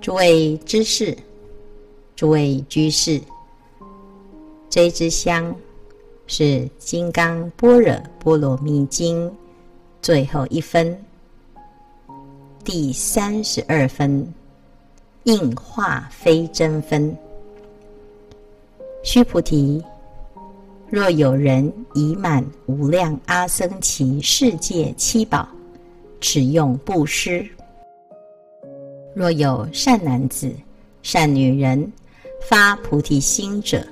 诸位知识，诸位居士，这一支香是《金刚般若波罗蜜经》最后一分，第三十二分，应化非真分。须菩提，若有人已满无量阿僧祇世界七宝，持用布施；若有善男子、善女人发菩提心者，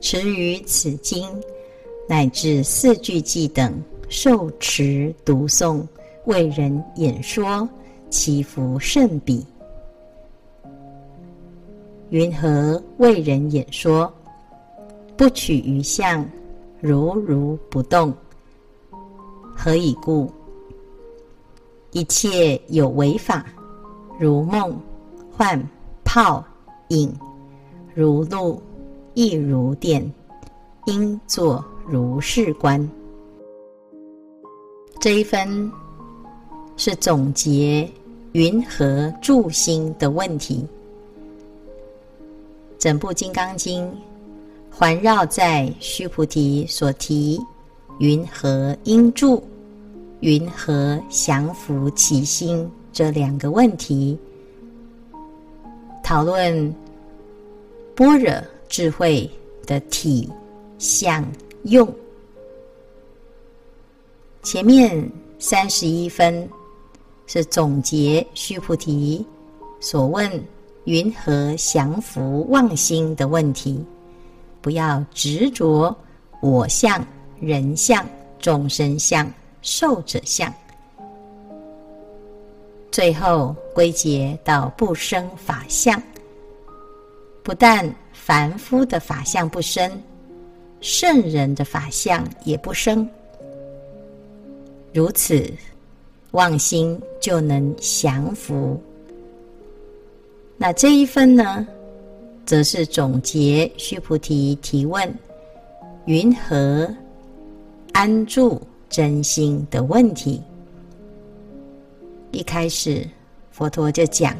持于此经乃至四句偈等，受持读诵，为人演说，其福甚彼。云何为人演说？不取于相，如如不动。何以故？一切有为法，如梦、幻、泡、影，如露，亦如电，应作如是观。这一分是总结云何住心的问题。整部《金刚经》。环绕在须菩提所提“云何应住，云何降伏其心”这两个问题，讨论般若智慧的体、相、用。前面三十一分是总结须菩提所问“云何降伏妄心”的问题。不要执着我相、人相、众生相、寿者相，最后归结到不生法相。不但凡夫的法相不生，圣人的法相也不生。如此，妄心就能降伏。那这一分呢？则是总结须菩提提问“云何安住真心”的问题。一开始，佛陀就讲：“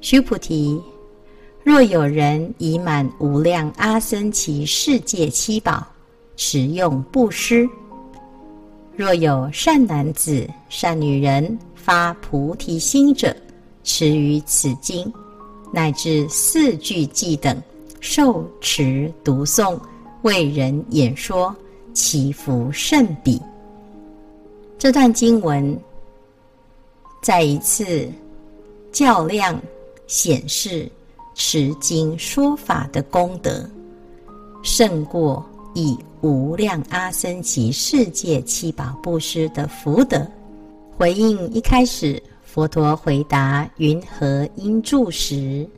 须菩提，若有人已满无量阿僧祇世界七宝，持用布施；若有善男子、善女人发菩提心者，持于此经。”乃至四句偈等，受持读诵，为人演说，祈福甚彼。这段经文再一次较量显示持经说法的功德，胜过以无量阿僧只世界七宝布施的福德。回应一开始。佛陀回答“云何应住”时，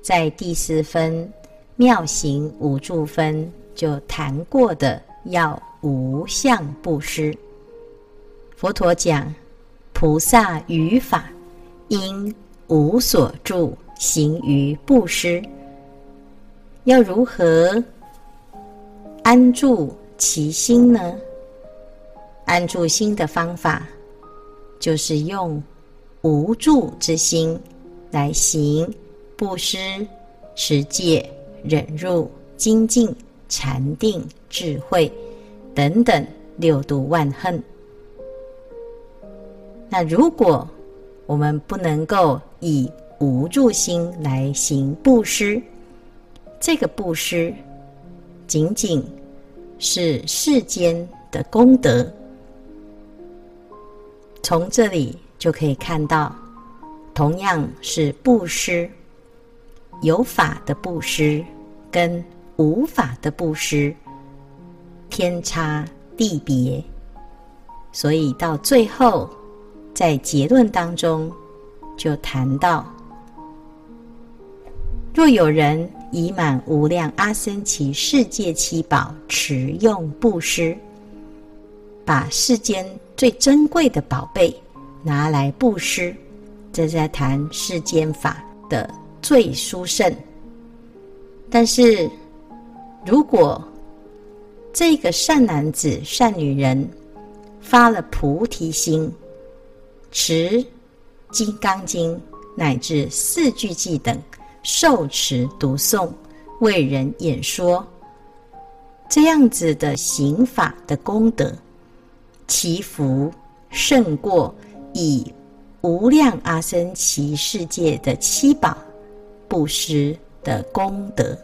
在第四分妙行五住分就谈过的要无相布施。佛陀讲，菩萨于法应无所住行于布施，要如何安住其心呢？安住心的方法就是用。无住之心来行布施、持戒、忍辱、精进、禅定、智慧等等六度万恨。那如果我们不能够以无住心来行布施，这个布施仅仅是世间的功德，从这里。就可以看到，同样是布施，有法的布施跟无法的布施天差地别，所以到最后，在结论当中就谈到：若有人已满无量阿僧祇世界七宝，持用布施，把世间最珍贵的宝贝。拿来布施，这在谈世间法的最殊胜。但是，如果这个善男子、善女人发了菩提心，持《金刚经》乃至四句偈等，受持读诵，为人演说，这样子的行法的功德，其福胜过以无量阿僧祇世界的七宝布施的功德。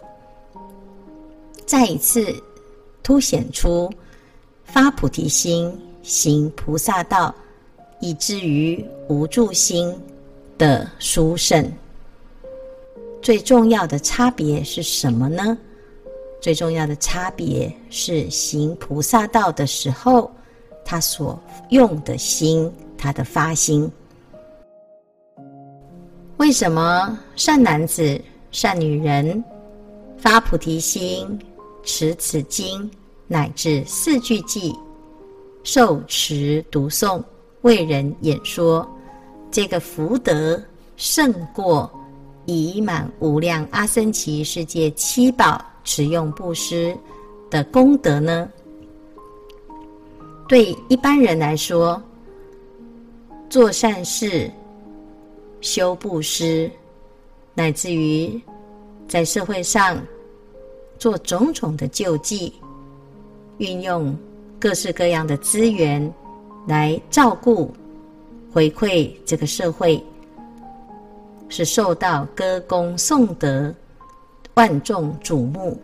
再一次凸显出发菩提心、行菩萨道，以至于无住心的殊胜。最重要的差别是什么呢？最重要的差别是行菩萨道的时候，他所用的心，他的发心。为什么善男子、善女人发菩提心，持此经乃至四句偈，受持读诵，为人演说，这个福德胜过？已满无量阿僧祇世界七宝持用布施的功德呢？对一般人来说，做善事、修布施，乃至于在社会上做种种的救济，运用各式各样的资源来照顾、回馈这个社会。是受到歌功颂德、万众瞩目，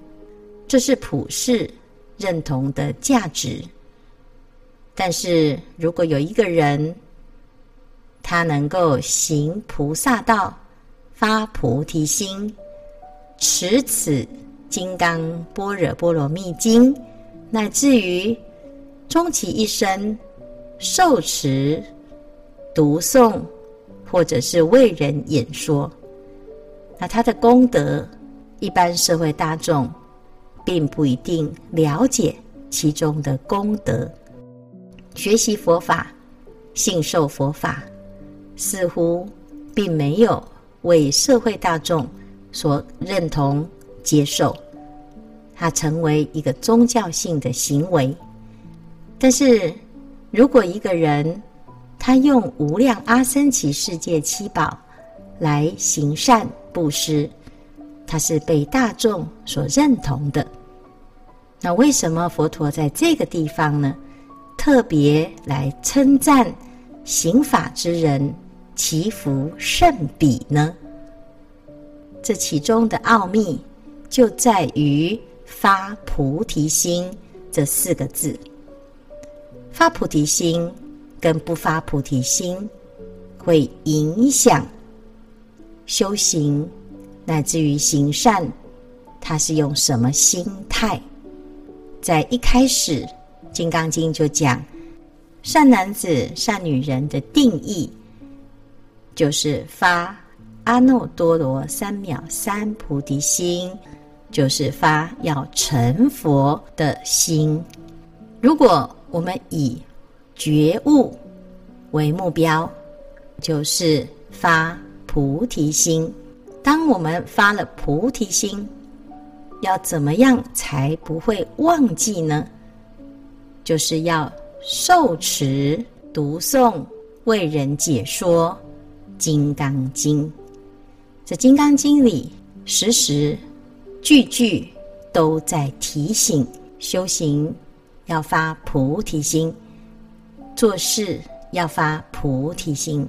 这是普世认同的价值。但是如果有一个人，他能够行菩萨道、发菩提心、持此《金刚般若波罗蜜经》，乃至于终其一生受持、读诵。或者是为人演说，那他的功德，一般社会大众并不一定了解其中的功德。学习佛法、信受佛法，似乎并没有为社会大众所认同接受，它成为一个宗教性的行为。但是，如果一个人，他用无量阿僧祇世界七宝来行善布施，他是被大众所认同的。那为什么佛陀在这个地方呢？特别来称赞行法之人，其福甚彼呢？这其中的奥秘就在于发菩提心这四个字。发菩提心。跟不发菩提心，会影响修行，乃至于行善。他是用什么心态？在一开始，《金刚经》就讲，善男子、善女人的定义，就是发阿耨多罗三藐三菩提心，就是发要成佛的心。如果我们以觉悟为目标，就是发菩提心。当我们发了菩提心，要怎么样才不会忘记呢？就是要受持、读诵、为人解说《金刚经》。这《金刚经》里，时时句句都在提醒修行要发菩提心。做事要发菩提心，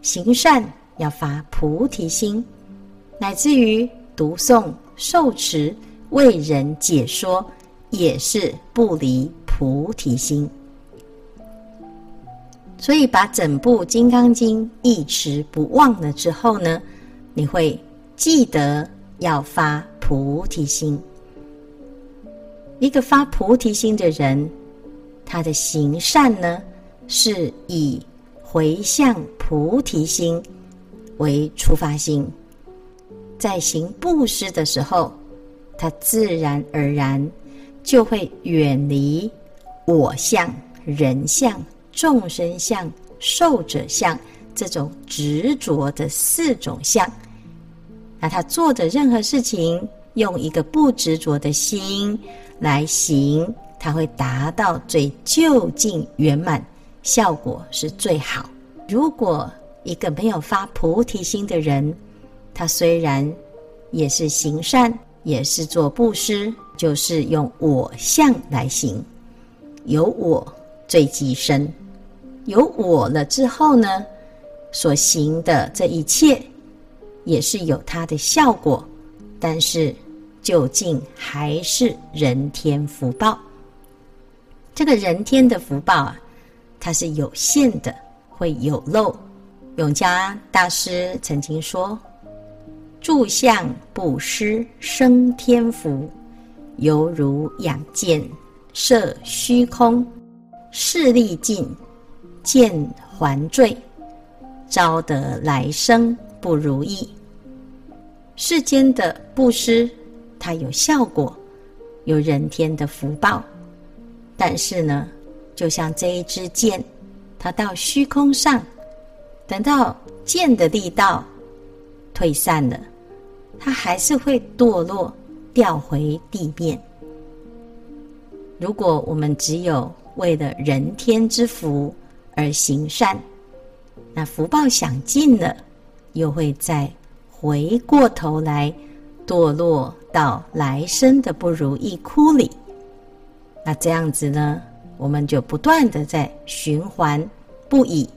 行善要发菩提心，乃至于读诵、受持、为人解说，也是不离菩提心。所以，把整部《金刚经》一持不忘了之后呢，你会记得要发菩提心。一个发菩提心的人。他的行善呢，是以回向菩提心为出发心，在行布施的时候，他自然而然就会远离我相、人相、众生相、寿者相这种执着的四种相。那他做的任何事情，用一个不执着的心来行。它会达到最究竟圆满，效果是最好。如果一个没有发菩提心的人，他虽然也是行善，也是做布施，就是用我相来行，有我最极深，有我了之后呢，所行的这一切也是有它的效果，但是究竟还是人天福报。这个人天的福报啊，它是有限的，会有漏。永嘉大师曾经说：“住相布施生天福，犹如养箭射虚空，势力尽，箭还坠，招得来生不如意。”世间的布施，它有效果，有人天的福报，但是呢，就像这一支箭，它到虚空上。等到箭的力道退散了，它还是会堕落，掉回地面。如果我们只有为了人天之福而行善，那福报享尽了，又会再回过头来堕落到来生的不如意窟里。那这样子呢，我们就不断的在循环不已。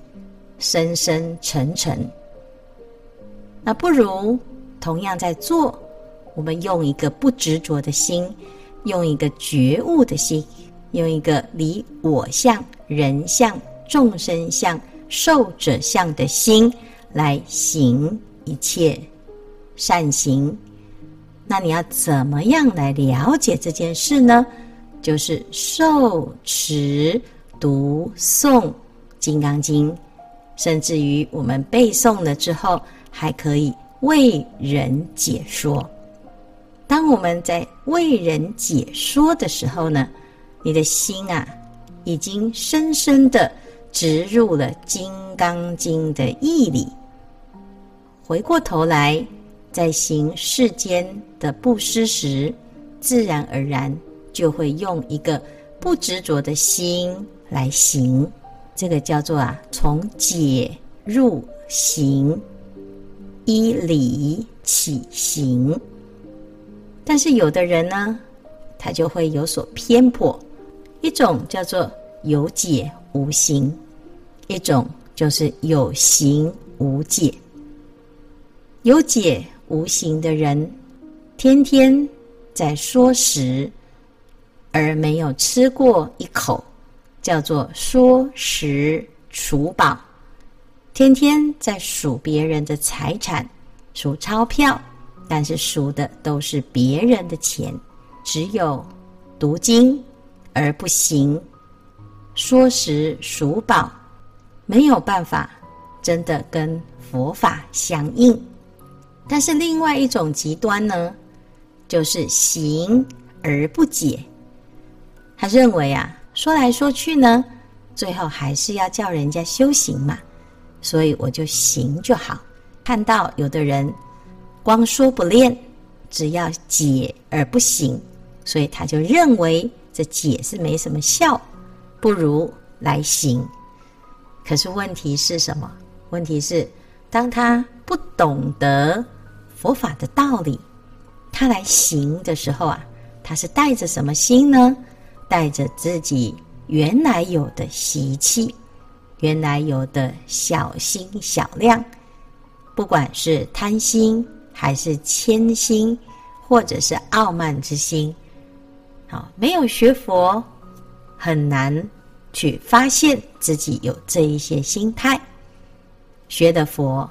深深沉沉，那不如同样在做，我们用一个不执着的心，用一个觉悟的心，用一个离我相、人相、众生相、寿者相的心来行一切善行。那你要怎么样来了解这件事呢？就是受持读诵《金刚经》。甚至于我们背诵了之后，还可以为人解说。当我们在为人解说的时候呢，你的心啊，已经深深的植入了《金刚经》的义理。回过头来，在行世间的布施时，自然而然就会用一个不执着的心来行。这个叫做啊，从解入行，依理起行。但是有的人呢，他就会有所偏颇。一种叫做有解无行，一种就是有行无解。有解无形的人，天天在说食，而没有吃过一口。叫做说食数宝，天天在数别人的财产，数钞票，但是数的都是别人的钱。只有读经而不行，说食数宝，没有办法真的跟佛法相应。但是另外一种极端呢，就是行而不解，他认为啊。说来说去呢，最后还是要叫人家修行嘛，所以我就行就好。看到有的人光说不练，只要解而不行，所以他就认为这解是没什么效，不如来行。可是问题是什么？问题是当他不懂得佛法的道理，他来行的时候啊，他是带着什么心呢？带着自己原来有的习气，原来有的小心小量，不管是贪心还是谦心，或者是傲慢之心，好，没有学佛，很难去发现自己有这一些心态。学的佛，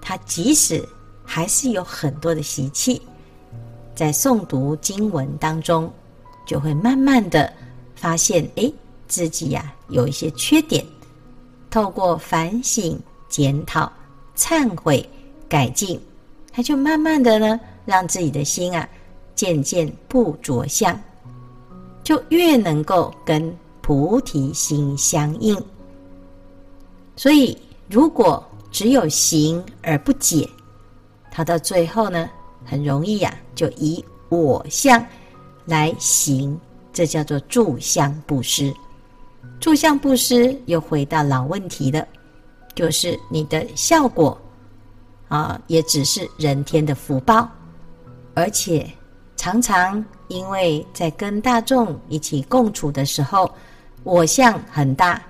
他即使还是有很多的习气，在诵读经文当中。就会慢慢的发现，哎，自己呀、有一些缺点，透过反省、检讨、忏悔、改进，他就慢慢的呢，让自己的心啊渐渐不着相，就越能够跟菩提心相应。所以，如果只有行而不解，他到最后呢，很容易呀、啊，就以我相。来行，这叫做住相布施。住相布施又回到老问题了，就是你的效果啊，也只是人天的福报，而且常常因为在跟大众一起共处的时候，我相很大，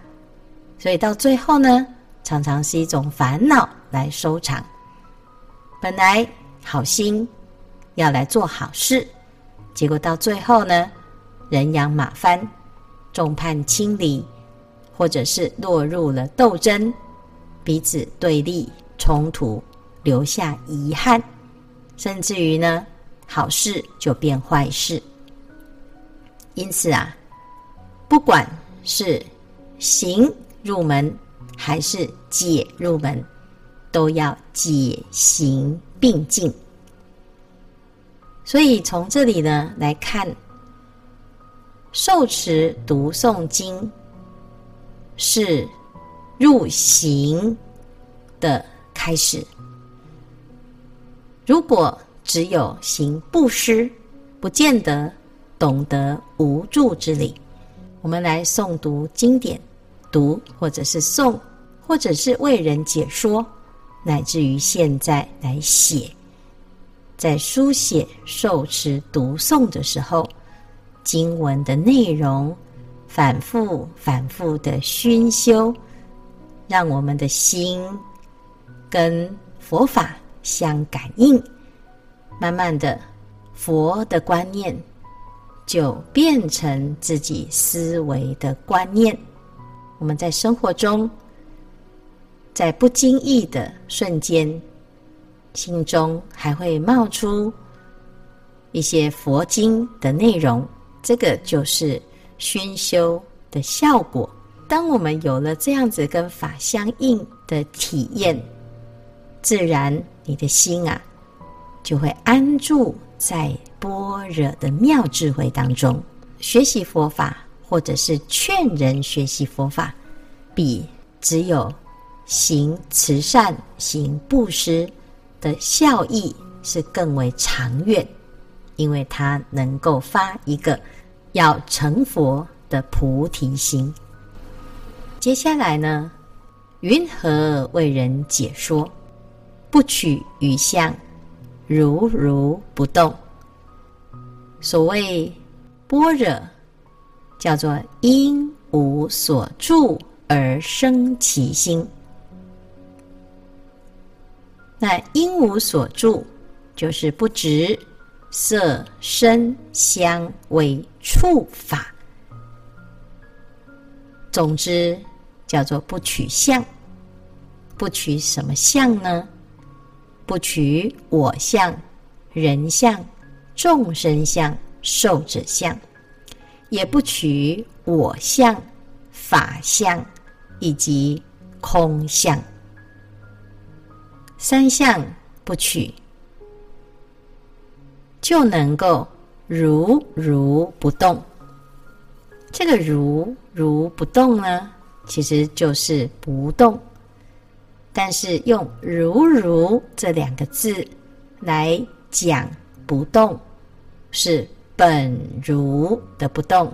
所以到最后呢，常常是一种烦恼来收场。本来好心要来做好事，结果到最后呢，人仰马翻，众叛亲离，或者是落入了斗争，彼此对立冲突，留下遗憾，甚至于呢，好事就变坏事。因此啊，不管是行入门还是解入门。都要解行并进，所以从这里呢来看，受持读诵经是入行的开始。如果只有行布施，不见得懂得无助之理。我们来诵读经典，读或者是诵，或者是为人解说。乃至于现在来写，在书写、受持、读诵的时候，经文的内容反复、反复的熏修，让我们的心跟佛法相感应，慢慢的，佛的观念就变成自己思维的观念。我们在生活中。在不经意的瞬间，心中还会冒出一些佛经的内容，这个就是熏修的效果。当我们有了这样子跟法相应的体验，自然你的心啊，就会安住在般若的妙智慧当中。学习佛法，或者是劝人学习佛法，比只有行慈善、行布施的效益是更为长远，因为它能够发一个要成佛的菩提心。接下来呢，云何为人解说？不取于相，如如不动。所谓般若，叫做因无所住而生其心。那应无所住，就是不执色、声、香、味、触法。总之，叫做不取相。不取什么相呢？不取我相、人相、众生相、寿者相，也不取我相、法相以及空相。三项不取，就能够如如不动。这个如如不动呢，其实就是不动。但是用如如这两个字来讲不动，是本如的不动，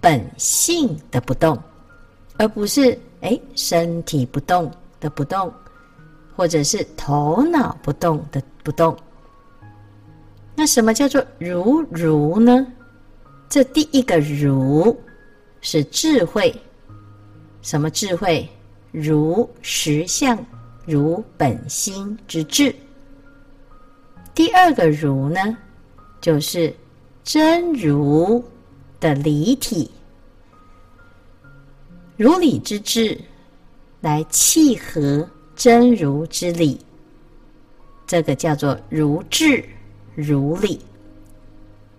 本性的不动，而不是哎身体不动的不动。或者是头脑不动的不动，那什么叫做如如呢？这第一个如是智慧，什么智慧？如实相，如本心之智。第二个如呢，就是真如的理体，如理之智来契合。真如之理，这个叫做如智如理，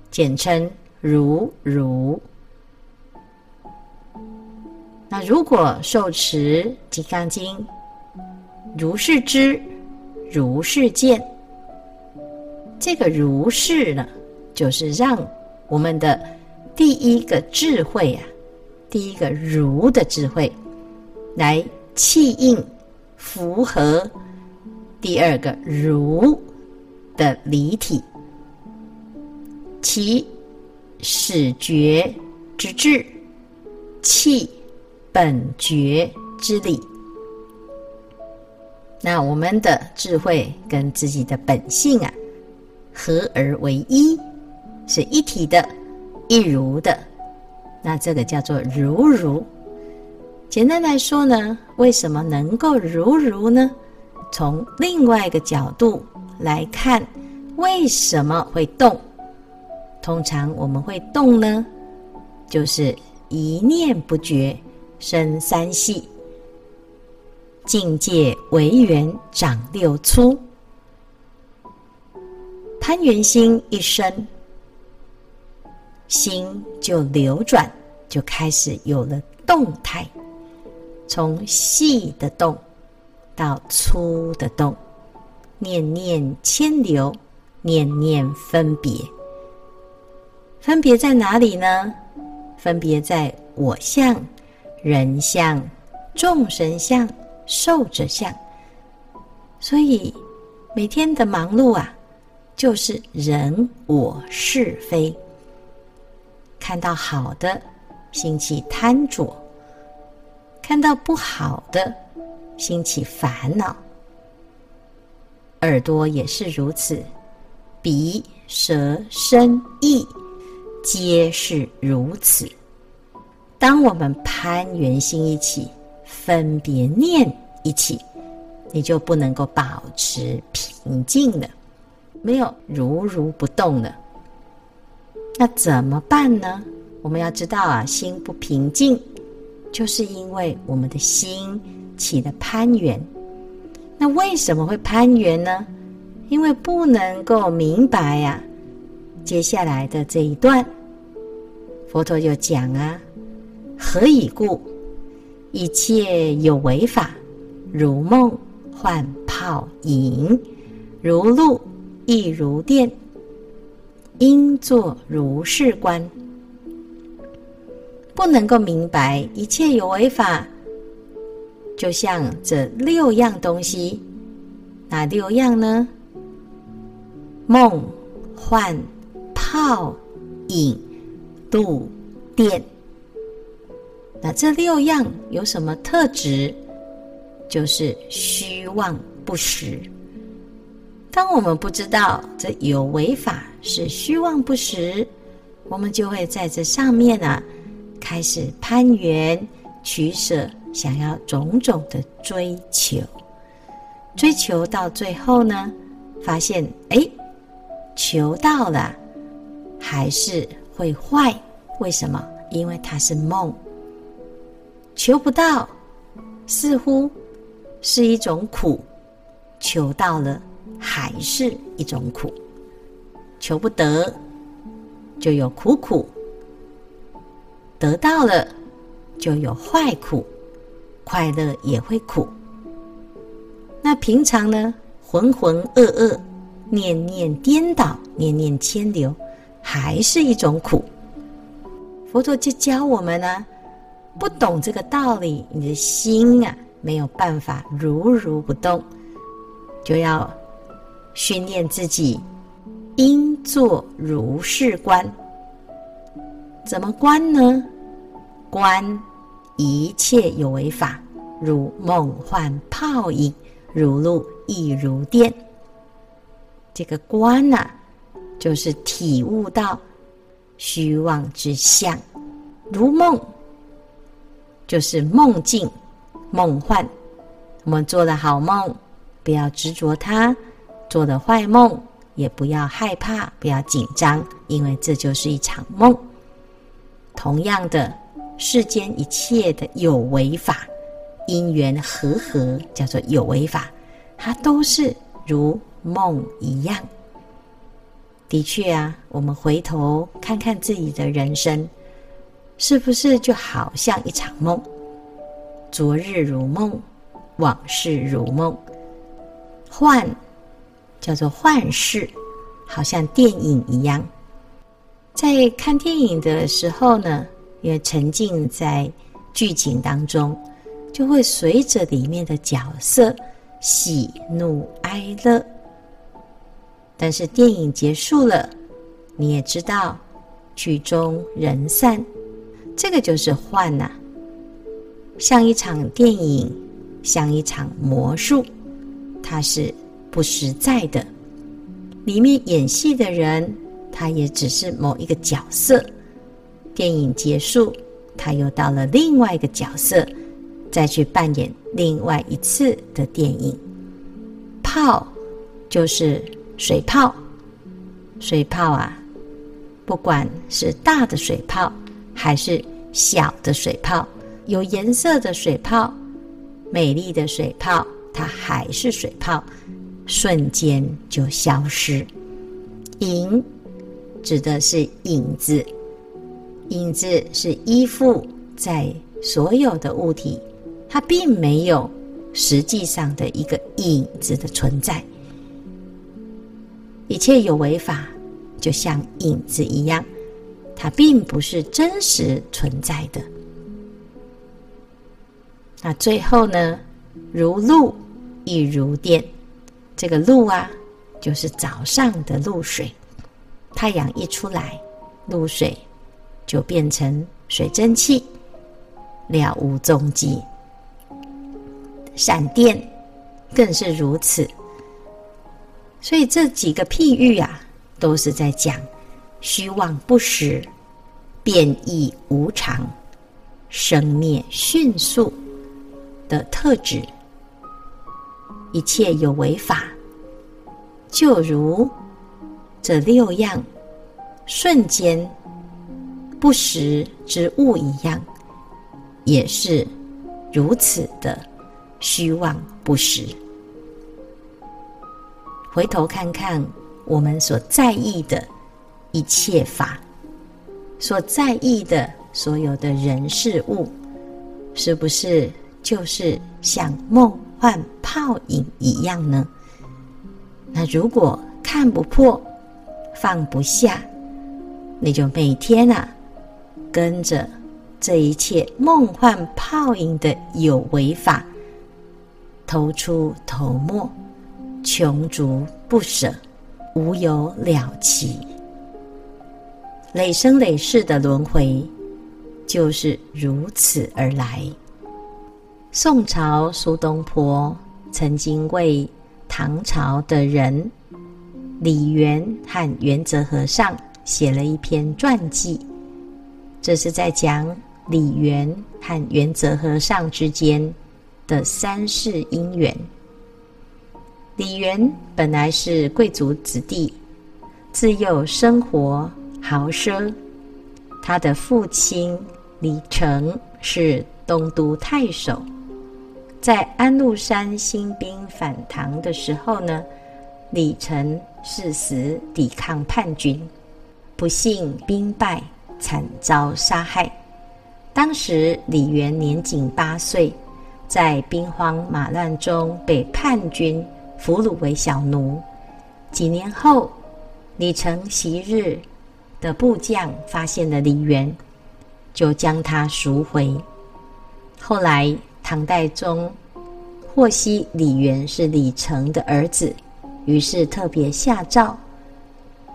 简称如如。那如果受持《金刚经》，如是知，如是见，这个如是呢，就是让我们的第一个智慧啊，第一个如的智慧来契应。符合第二个如的理体，其始觉之智，气本觉之理。那我们的智慧跟自己的本性啊，合而为一，是一体的、一如的。那这个叫做如如。简单来说呢，为什么能够如如呢？从另外一个角度来看，为什么会动？通常我们会动呢，就是一念不觉生三细，境界为缘长六粗，攀缘心一生，心就流转，就开始有了动态，从细的动到粗的动，念念迁流，念念分别。分别在哪里呢？分别在我相、人相、众生相、寿者相。所以每天的忙碌啊，就是人我是非。看到好的，兴起贪着；看到不好的，兴起烦恼。耳朵也是如此，鼻、舌、身、意。皆是如此。当我们攀缘心一起，分别念一起，你就不能够保持平静了，没有如如不动了。那怎么办呢？我们要知道啊，心不平静，就是因为我们的心起了攀缘。那为什么会攀缘呢？因为不能够明白呀、接下来的这一段，佛陀就讲啊：何以故？一切有为法，如梦幻泡影，如露亦如电，应作如是观。不能够明白一切有为法，就像这六样东西，哪六样呢？梦幻。泡影度电，那这六样有什么特质？就是虚妄不实。当我们不知道这有为法是虚妄不实，我们就会在这上面呢、啊，开始攀缘、取舍，想要种种的追求，追求到最后呢，发现哎，求到了。还是会坏，为什么？因为它是梦，求不到，似乎是一种苦；求到了，还是一种苦。求不得，就有苦苦；得到了，就有坏苦，快乐也会苦。那平常呢？浑浑噩噩，念念颠倒，念念迁流。还是一种苦，佛陀就教我们呢，不懂这个道理，你的心啊没有办法如如不动，就要训练自己，应作如是观。怎么观呢？观一切有为法，如梦幻泡影，如露亦如电。这个观呐、啊。就是体悟到虚妄之相，如梦，就是梦境、梦幻。我们做了好梦，不要执着它；做了坏梦，也不要害怕，不要紧张，因为这就是一场梦。同样的，世间一切的有为法，因缘和合，叫做有为法，它都是如梦一样。的确啊，我们回头看看自己的人生，是不是就好像一场梦？昨日如梦，往事如梦。幻叫做幻视，好像电影一样。在看电影的时候呢，也沉浸在剧情当中，就会随着里面的角色喜怒哀乐。但是电影结束了，你也知道，曲终人散，这个就是幻呐、像一场电影，像一场魔术，它是不实在的。里面演戏的人，他也只是某一个角色。电影结束，他又到了另外一个角色，再去扮演另外一次的电影。泡就是水泡，水泡啊，不管是大的水泡还是小的水泡，有颜色的水泡，美丽的水泡，它还是水泡，瞬间就消失。影指的是影子，影子是依附在所有的物体，它并没有实际上的一个影子的存在。一切有为法，就像影子一样，它并不是真实存在的。那最后呢，如露亦如电，这个露啊，就是早上的露水。太阳一出来，露水就变成水蒸气，了无踪迹。闪电更是如此。所以这几个譬喻啊，都是在讲虚妄不实、变异无常、生灭迅速。的特质，一切有为法，就如这六样瞬间不实之物一样，也是如此的虚妄不实。回头看看我们所在意的一切法，所在意的所有的人事物，是不是？就是像梦幻泡影一样呢？那如果看不破、放不下，你就每天啊，跟着这一切梦幻泡影的有为法，头出头没，穷足不舍，无有了期。累生累世的轮回，就是如此而来。宋朝苏东坡曾经为唐朝的人李源和元泽和尚写了一篇传记，这是在讲李源和元泽和尚之间的三世因缘。李源本来是贵族子弟，自幼生活豪奢，他的父亲李成是东都太守。在安禄山兴兵反唐的时候呢，李成誓死抵抗叛军，不幸兵败，惨遭杀害。当时李元年仅八岁，在兵荒马乱中被叛军俘虏为小奴。几年后，李成昔日的部将发现了李元，就将他赎回。后来。唐代宗获悉李元是李成的儿子，于是特别下诏，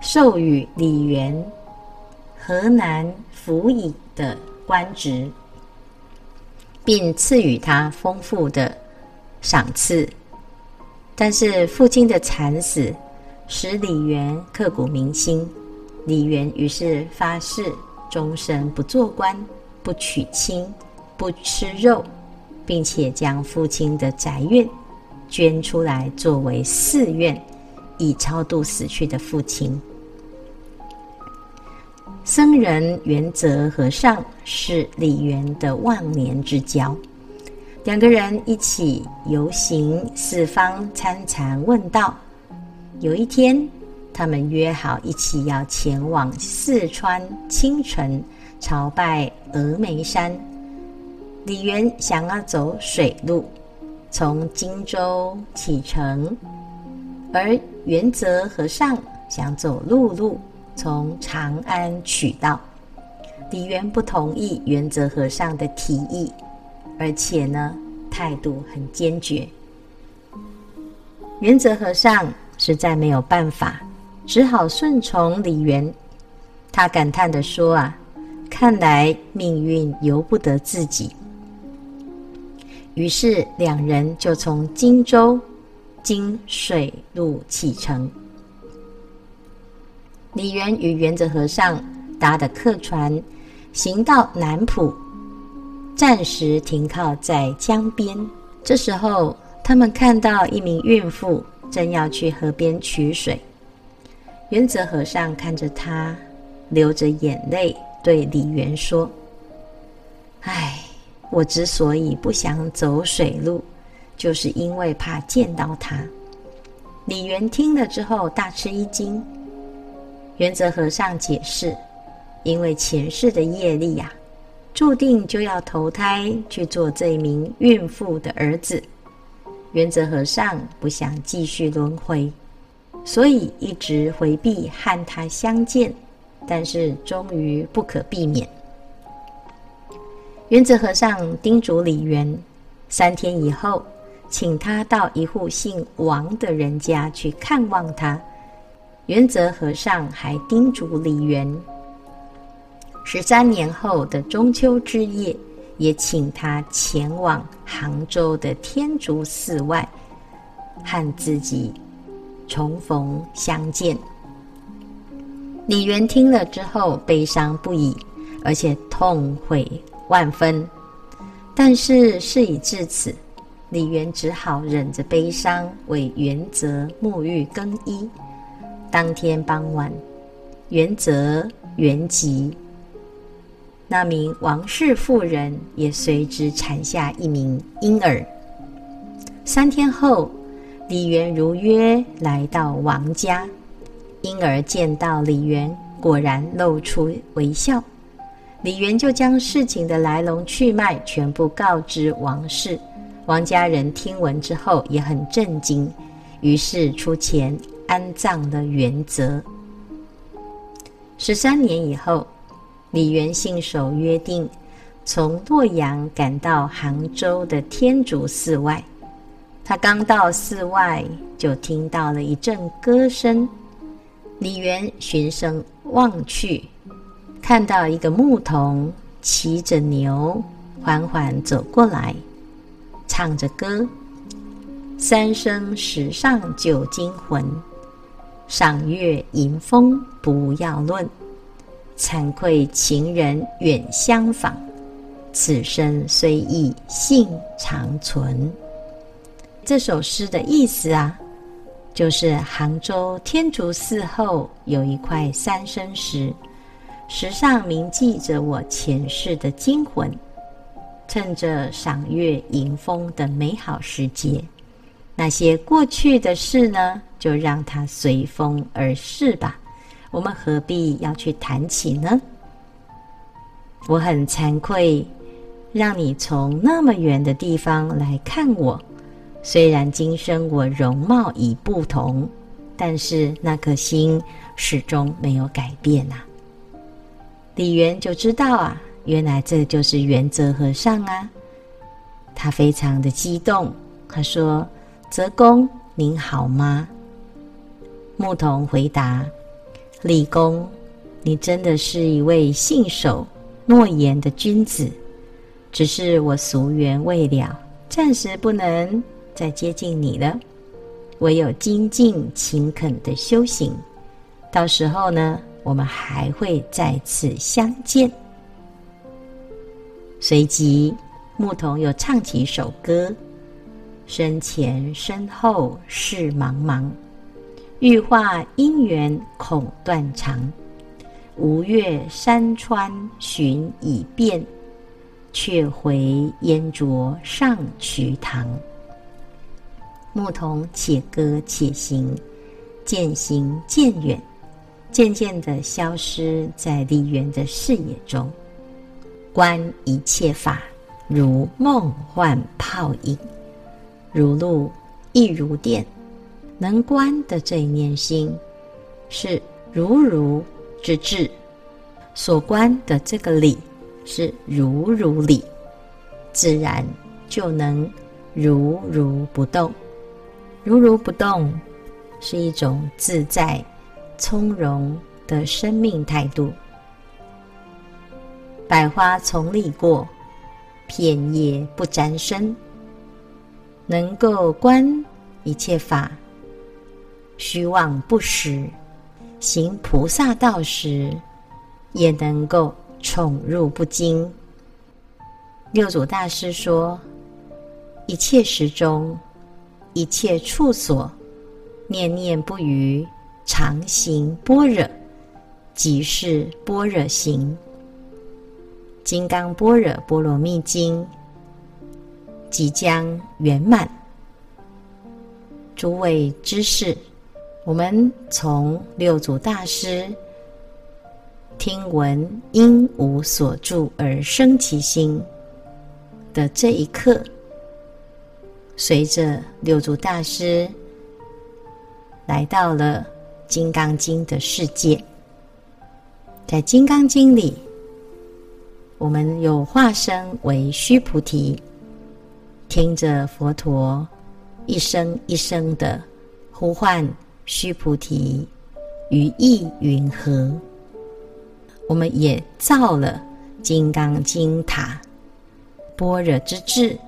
授予李元河南府尹的官职，并赐予他丰富的赏赐。但是父亲的惨死使李元刻骨铭心，李元于是发誓终身不做官、不娶亲、不吃肉。并且将父亲的宅院捐出来作为寺院，以超度死去的父亲。僧人元泽和尚是李源的忘年之交，两个人一起游行四方参禅问道。有一天，他们约好一起要前往四川青城朝拜峨眉山。李源想要走水路，从荆州启程，而元泽和尚想走陆路，从长安取道。李源不同意元泽和尚的提议，而且呢，态度很坚决。元泽和尚实在没有办法，只好顺从李源。他感叹地说：“啊，看来命运由不得自己。”于是两人就从荆州经水路启程。李渊与元泽和尚搭的客船，行到南浦，暂时停靠在江边。这时候，他们看到一名孕妇正要去河边取水。元泽和尚看着她，流着眼泪，对李渊说：“唉，我之所以不想走水路，就是因为怕见到他。”李元听了之后大吃一惊。元泽和尚解释：“因为前世的业力呀、”注定就要投胎去做这名孕妇的儿子。元泽和尚不想继续轮回，所以一直回避和他相见，但是终于不可避免。元泽和尚叮嘱李渊，三天以后，请他到一户姓王的人家去看望他。元泽和尚还叮嘱李渊。十三年后的中秋之夜，也请他前往杭州的天竺寺外，和自己重逢相见。李渊听了之后，悲伤不已，而且痛悔万分。但是事已至此，李渊只好忍着悲伤，为元泽沐浴更衣。当天傍晚，元泽圆寂。那名王氏妇人也随之产下一名婴儿。三天后，李渊如约来到王家，婴儿见到李渊，果然露出微笑。李渊就将事情的来龙去脉全部告知王氏。王家人听闻之后也很震惊，于是出钱安葬了元泽。十三年以后。李渊信守约定，从洛阳赶到杭州的天竺寺外。他刚到寺外，就听到了一阵歌声。李渊循声望去，看到一个牧童骑着牛，缓缓走过来，唱着歌：“三生石上旧精魂，赏月迎风不要论。”惭愧情人远相访，此生虽异性长存。这首诗的意思啊，就是杭州天竺寺后有一块三生石，石上铭记着我前世的精魂。趁着赏月迎风的美好时节，那些过去的事呢，就让它随风而逝吧。我们何必要去谈起呢？我很惭愧，让你从那么远的地方来看我。虽然今生我容貌已不同，但是那颗心始终没有改变呐、啊。李渊就知道啊，原来这就是元泽和尚啊。他非常的激动，他说：“泽公，您好吗？”牧童回答。李公，你真的是一位信守诺言的君子，只是我俗缘未了，暂时不能再接近你了。唯有精进勤恳的修行，到时候呢，我们还会再次相见。随即，牧童又唱起一首歌：身前身后事茫茫。欲化姻缘恐断肠，吴越山川寻已遍，却回烟灼上瞿塘。牧童且歌且行，渐行渐远，渐渐地消失在李渊的视野中。观一切法如梦幻泡影，如露亦如电。能观的这一念心，是如如之智；所观的这个理，是如如理，自然就能如如不动。如如不动，是一种自在从容的生命态度。百花丛里过，片叶不沾身。能够观。一切法虚妄不实，行菩萨道时，也能够宠辱不惊。六祖大师说：“一切时中，一切处所，念念不渝，常行般若，即是般若行。”《金刚般若波罗蜜经》即将圆满。诸位知识，我们从六祖大师听闻应无所住而生其心的这一刻，随着六祖大师来到了《金刚经》的世界，在《金刚经》里，我们有化身为须菩提，听着佛陀。一声一声的呼唤，须菩提，于意云何？我们也造了金刚经塔，般若之智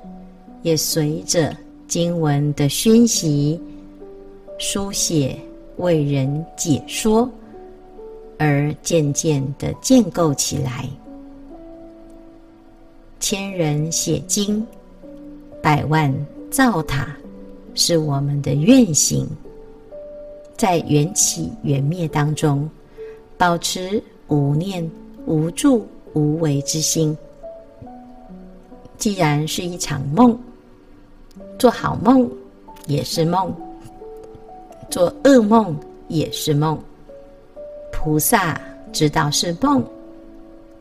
也随着经文的熏习、书写、为人解说，而渐渐的建构起来。千人写经，百万造塔。是我们的愿行，在缘起缘灭当中，保持无念、无住、无为之心。既然是一场梦，做好梦也是梦，做噩梦也是梦。菩萨知道是梦，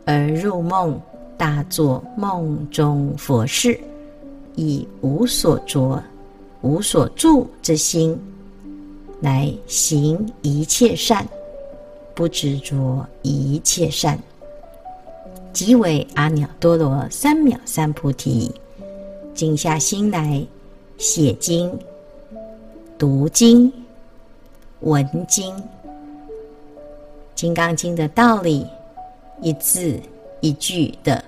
而入梦大作梦中佛事，以无所着。无所住之心，来行一切善，不执着一切善，即为阿耨多罗三藐三菩提。静下心来，写经、读经、文经，《金刚经》的道理，一字一句的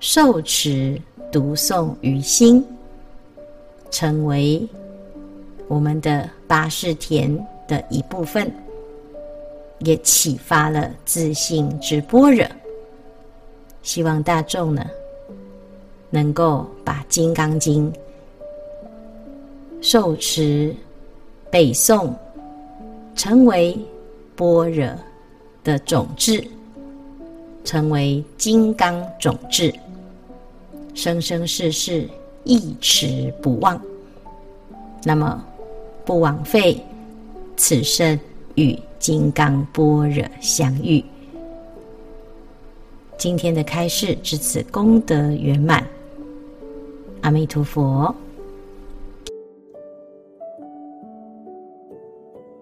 受持读诵于心。成为我们的八世田的一部分，也启发了自信之般若。希望大众呢，能够把《金刚经》受持背诵，成为般若的种子，成为金刚种子，生生世世。一持不忘，那么不枉费此生与金刚般若相遇。今天的开示至此功德圆满，阿弥陀佛。